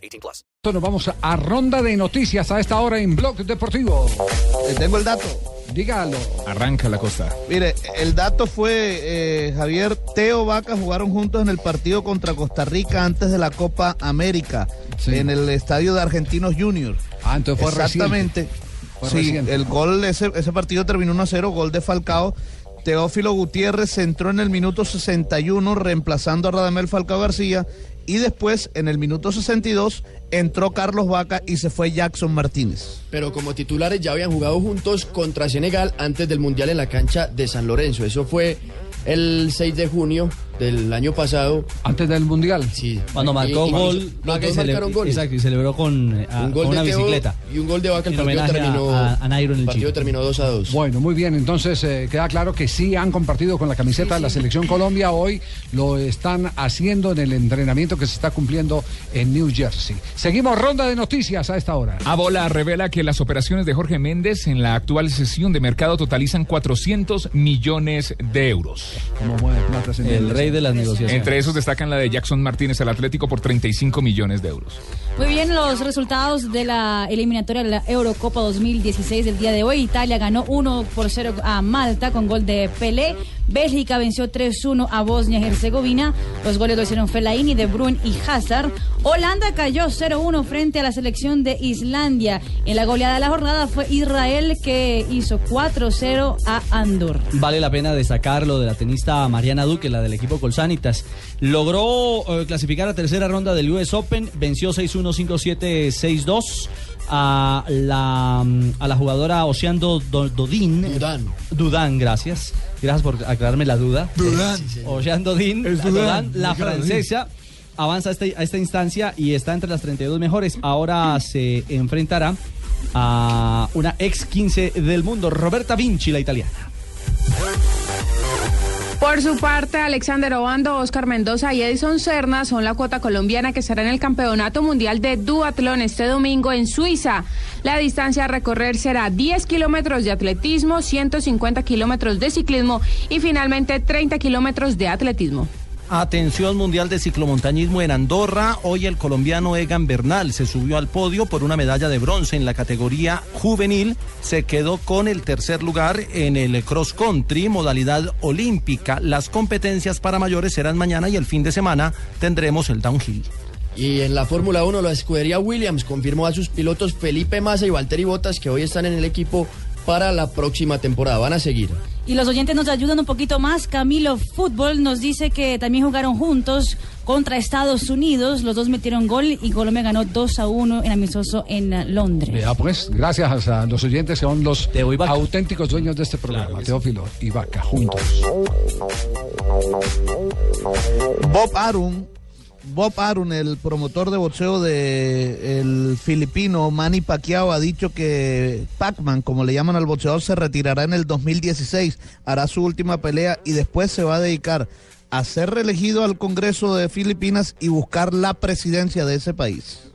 18 plus. Nos vamos a ronda de noticias a esta hora en Blog Deportivo. Eh, tengo el dato. Dígalo. Arranca la costa. Mire, el dato fue, eh, Javier, Teo Vaca jugaron juntos en el partido contra Costa Rica antes de la Copa América, Sí. en el estadio de Argentinos Juniors. Ah, entonces fue Exactamente. Fue sí, reciente. el gol, ese, ese partido terminó 1 a 0, gol de Falcao. Teófilo Gutiérrez entró en el minuto 61 reemplazando a Radamel Falcao García y después en el minuto 62 entró Carlos Vaca y se fue Jackson Martínez. Pero como titulares ya habían jugado juntos contra Senegal antes del Mundial en la cancha de San Lorenzo. Eso fue el 6 de junio del año pasado. Antes del Mundial. Sí. Cuando marcó y- gol, dos cele- marcaron goles. Exacto, y celebró con, eh, a- Un gol con de una bicicleta. y un gol de Vaca. El partido terminó, a- a Nairo en el partido Chile. terminó 2 a 2. Bueno, muy bien. Entonces eh, queda claro que sí han compartido con la camiseta de la Selección Colombia. Hoy lo están haciendo en el entrenamiento que se está cumpliendo en New Jersey. Seguimos ronda de noticias a esta hora. Abola revela que las operaciones de Jorge Méndez en la actual sesión de mercado totalizan 400 millones de euros. Como mueve plata El nivel. Rey de las negociaciones. Entre esos destacan la de Jackson Martínez al Atlético por 35 millones de euros. Muy bien, los resultados de la eliminatoria de la Eurocopa 2016 del día de hoy. Italia ganó 1 por 0 a Malta con gol de Pelé. Bélgica venció 3-1 a Bosnia y Herzegovina. Los goles lo hicieron Fellaini, De Bruyne y Hazard. Holanda cayó 0-1 frente a la selección de Islandia. En la goleada de la jornada fue Israel que hizo 4-0 a Andorra. Vale la pena destacar lo de la tenista Mariana Duque, la del equipo Colsanitas. Logró eh, clasificar a tercera ronda del US Open, venció 6-1, 5-7, 6-2 a la, mm, a la jugadora Oceando Do- Dodín. Dudán. Dudán, gracias. Gracias por aclararme la duda. Dudán. Ocean Dodín, la, Dudán, la claro, francesa, avanza a, este- a esta instancia y está entre las 32 mejores. Ahora se enfrentará a una ex 15 del mundo, Roberta Vinci, la italiana. Por su parte, Alexander Obando, Oscar Mendoza y Edison Serna son la cuota colombiana que estará en el Campeonato Mundial de Duatlón este domingo en Suiza. La distancia a recorrer será 10 kilómetros de atletismo, 150 kilómetros de ciclismo y finalmente 30 kilómetros de atletismo. Atención Mundial de Ciclomontañismo en Andorra. Hoy el colombiano Egan Bernal se subió al podio por una medalla de bronce en la categoría juvenil. Se quedó con el tercer lugar en el cross country, modalidad olímpica. Las competencias para mayores serán mañana y el fin de semana tendremos el downhill. Y en la Fórmula 1, la escudería Williams confirmó a sus pilotos Felipe Massa y Valtteri Bottas que hoy están en el equipo para la próxima temporada. Van a seguir. Y los oyentes nos ayudan un poquito más. Camilo Fútbol nos dice que también jugaron juntos contra Estados Unidos. Los dos metieron gol y Colombia ganó 2 a 1 en amistoso en Londres. Vea, pues, gracias a los oyentes que son los auténticos dueños de este programa, Teófilo y Vaca, juntos. Bob Arum, Bob Arum, el promotor de boxeo de el filipino Manny Pacquiao, ha dicho que Pac-Man, como le llaman al boxeador, se retirará en el 2016, hará su última pelea y después se va a dedicar a ser reelegido al Congreso de Filipinas y buscar la presidencia de ese país.